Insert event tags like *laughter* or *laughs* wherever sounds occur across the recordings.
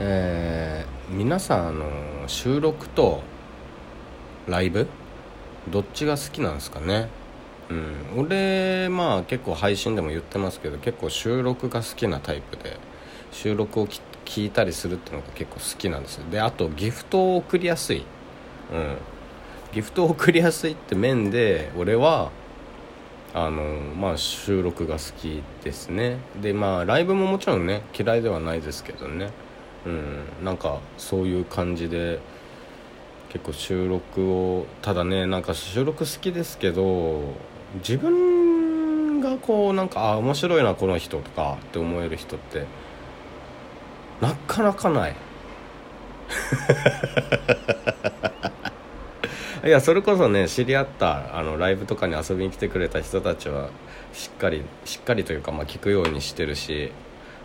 えー、皆さんあの収録とライブどっちが好きなんですかね？うん。俺まあ結構配信でも言ってますけど結構収録が好きなタイプで収録を聞いたりするっていうのが結構好きなんですであとギフトを送りやすい。うん。ギフトを送りやすいって面で俺はあのまあ収録が好きですね。でまあライブももちろんね嫌いではないですけどね。うんなんかそういう感じで結構収録をただねなんか収録好きですけど自分がこうなんかあ面白いなこの人とかって思える人ってなかなかない。*laughs* いやそれこそね知り合ったあのライブとかに遊びに来てくれた人たちはしっかりしっかりというか、まあ、聞くようにしてるし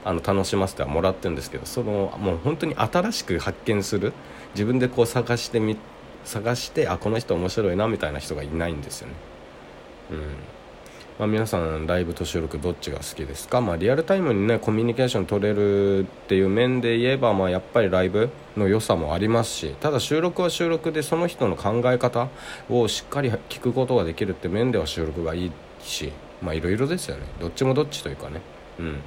あの楽しませてはもらってるんですけどそのもう本当に新しく発見する自分でこう探してみ探してあこの人面白いなみたいな人がいないんですよね。うん。まあ、皆さんライブと収録どっちが好きですか、まあ、リアルタイムにねコミュニケーション取れるっていう面で言えば、まあ、やっぱりライブの良さもありますしただ収録は収録でその人の考え方をしっかり聞くことができるって面では収録がいいしまあいろいろですよね。どっちもどっちというかね。うん。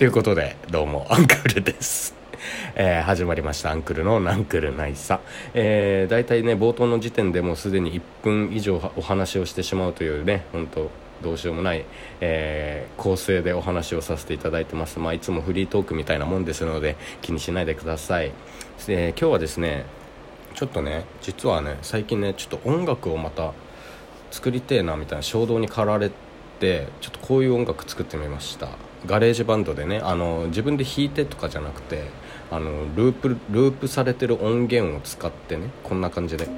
ということでどうもアンクルです。*laughs* えー、始まりました。アンクルのナンクルナイサ、えー、大体ね冒頭の時点でもうすでに1分以上お話をしてしまうというね本当どうしようもない、えー、構成でお話をさせていただいてます、まあ、いつもフリートークみたいなもんですので気にしないでください、えー、今日はですねちょっとね実はね最近ねちょっと音楽をまた作りてえなみたいな衝動に駆られてちょっとこういう音楽作ってみました。ガレージバンドでねあの自分で弾いてとかじゃなくてあのループループされてる音源を使ってねこんな感じで。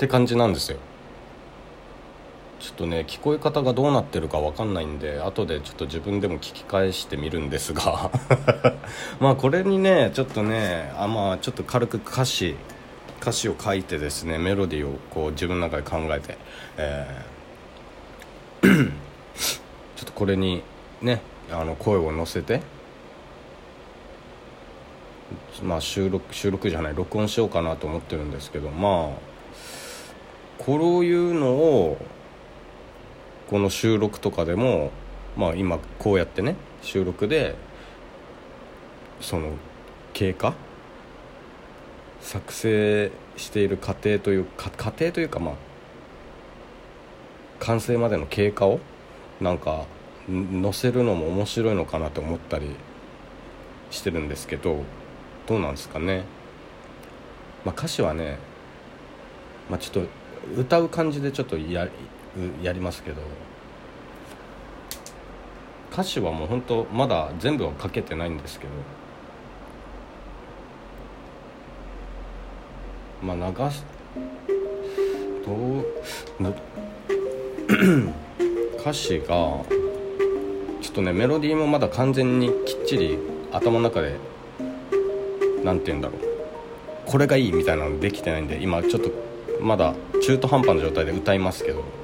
って感じなんですよ。ちょっとね聞こえ方がどうなってるか分かんないんで後でちょっと自分でも聞き返してみるんですが。*laughs* まあこれにねちょっとねあまあちょっと軽く歌詞歌詞を書いてですねメロディーをこう自分の中で考えて、えー、*coughs* ちょっとこれにねあの声を乗せてまあ収録収録じゃない録音しようかなと思ってるんですけどまあこういうのをこの収録とかでもまあ今こうやってね収録でその経過？作成している過程というか過程というかまあ完成までの経過をなんか載せるのも面白いのかなと思ったりしてるんですけどどうなんですかね？まあ歌詞はねまあちょっと歌う感じでちょっとややりますけど歌詞はもう本当まだ全部は書けてないんですけどまあ流すどう *clears throat* 歌詞がちょっとねメロディーもまだ完全にきっちり頭の中で何て言うんだろうこれがいいみたいなのできてないんで今ちょっとまだ中途半端な状態で歌いますけど。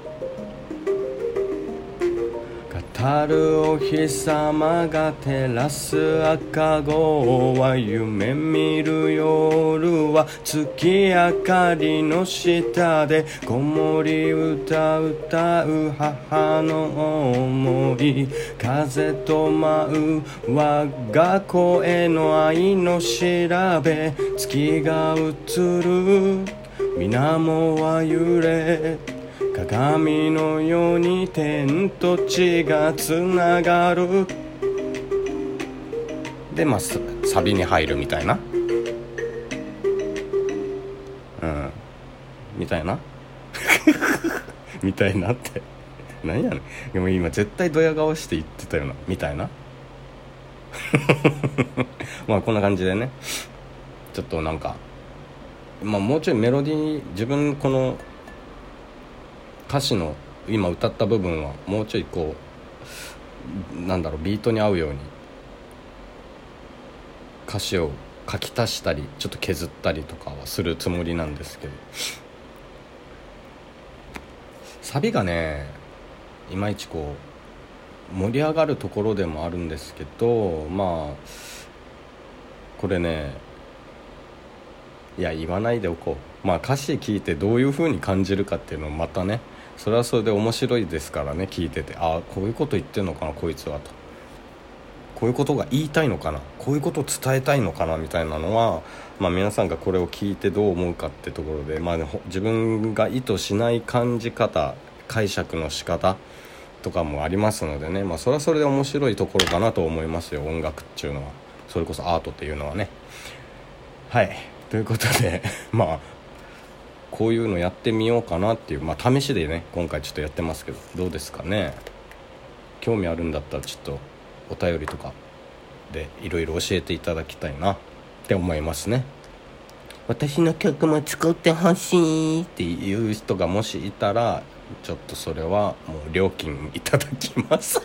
語るお日様が照らす赤子は夢見る夜は月明かりの下で子守歌歌う母の思い風と舞う我が声の愛の調べ月が映る水面は揺れ。鏡のように天と地がつながる。でまあサビに入るみたいな。うん。みたいな。*laughs* みたいなって。何やねん。でも今絶対ドヤ顔して言ってたよな。みたいな。*laughs* まあこんな感じでね。ちょっとなんかまあ、もうちょいメロディー自分この歌詞の今歌った部分はもうちょいこうなんだろうビートに合うように歌詞を書き足したりちょっと削ったりとかはするつもりなんですけど。サビがねいまいちこう盛り上がるところでもあるんですけどまあこれねいや言わないでおこう。まあ歌詞聞いてどういう風に感じるかっていうのをまたねそれはそれで面白いですからね聞いててああこういうこと言ってんのかなこいつはと。こういうことが言いたいのかなこういうことを伝えたいのかなみたいなのは、まあ、皆さんがこれを聞いてどう思うかってところで、まあ、自分が意図しない感じ方解釈の仕方とかもありますのでね、まあ、それはそれで面白いところかなと思いますよ音楽っていうのは。それこそアートっていうのはね。はい。ということで *laughs* まあこういうのやってみようかなっていう、まあ、試しでね今回ちょっとやってますけどどうですかね？興味あるんだったらちょっとお便りとかでいろいろ教えていただきたいなって思いますね。私の曲も作ってほしいっていう人がもしいたらちょっとそれはもう料金いただきます。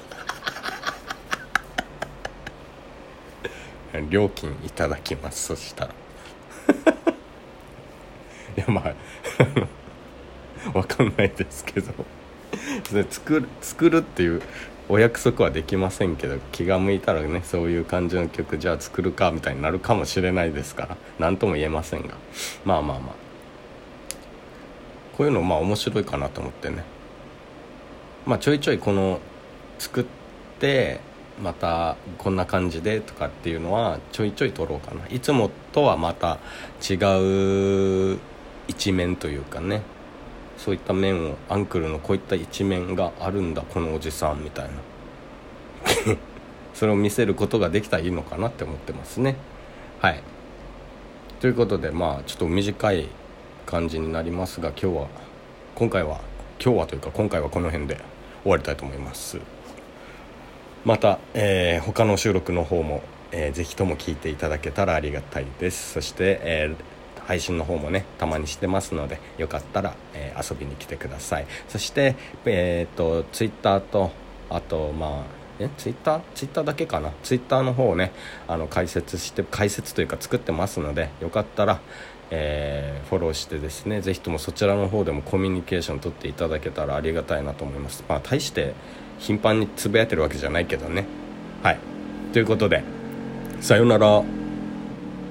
*laughs* 料金いただきますそしたら。いやまあ *laughs* わかんないですけど。作る作るっていうお約束はできませんけど気が向いたらねそういう感じの曲じゃあ作るかみたいになるかもしれないですから何とも言えませんが。まあまあまあ。こういうのまあ面白いかなと思ってね。まあちょいちょいこの作ってまたこんな感じでとかっていうのはちょいちょい撮ろうかな。いつもとはまた違う一面というかね。そういった面をアンクルのこういった一面があるんだこのおじさんみたいな。*laughs* それを見せることができたらいいのかなって思ってますね。はい。ということでまあちょっと短い感じになりますが今日は今回は今日はというか今回はこの辺で終わりたいと思います。また、えー、他の収録の方も、えー、ぜひとも聞いていただけたらありがたいです。そして、えー配信の方もねたまにしてますのでよかったら、えー、遊びに来てください。そしてえっ、とツイッターとあとまあえツイッターツイッターだけかな？ツイッターの方をねあの解説して解説というか作ってますのでよかったらえー、フォローしてですねぜひともそちらの方でもコミュニケーション取っていただけたらありがたいなと思います。まあ大して頻繁につぶやいてるわけじゃないけどね。はい。ということでさようなら。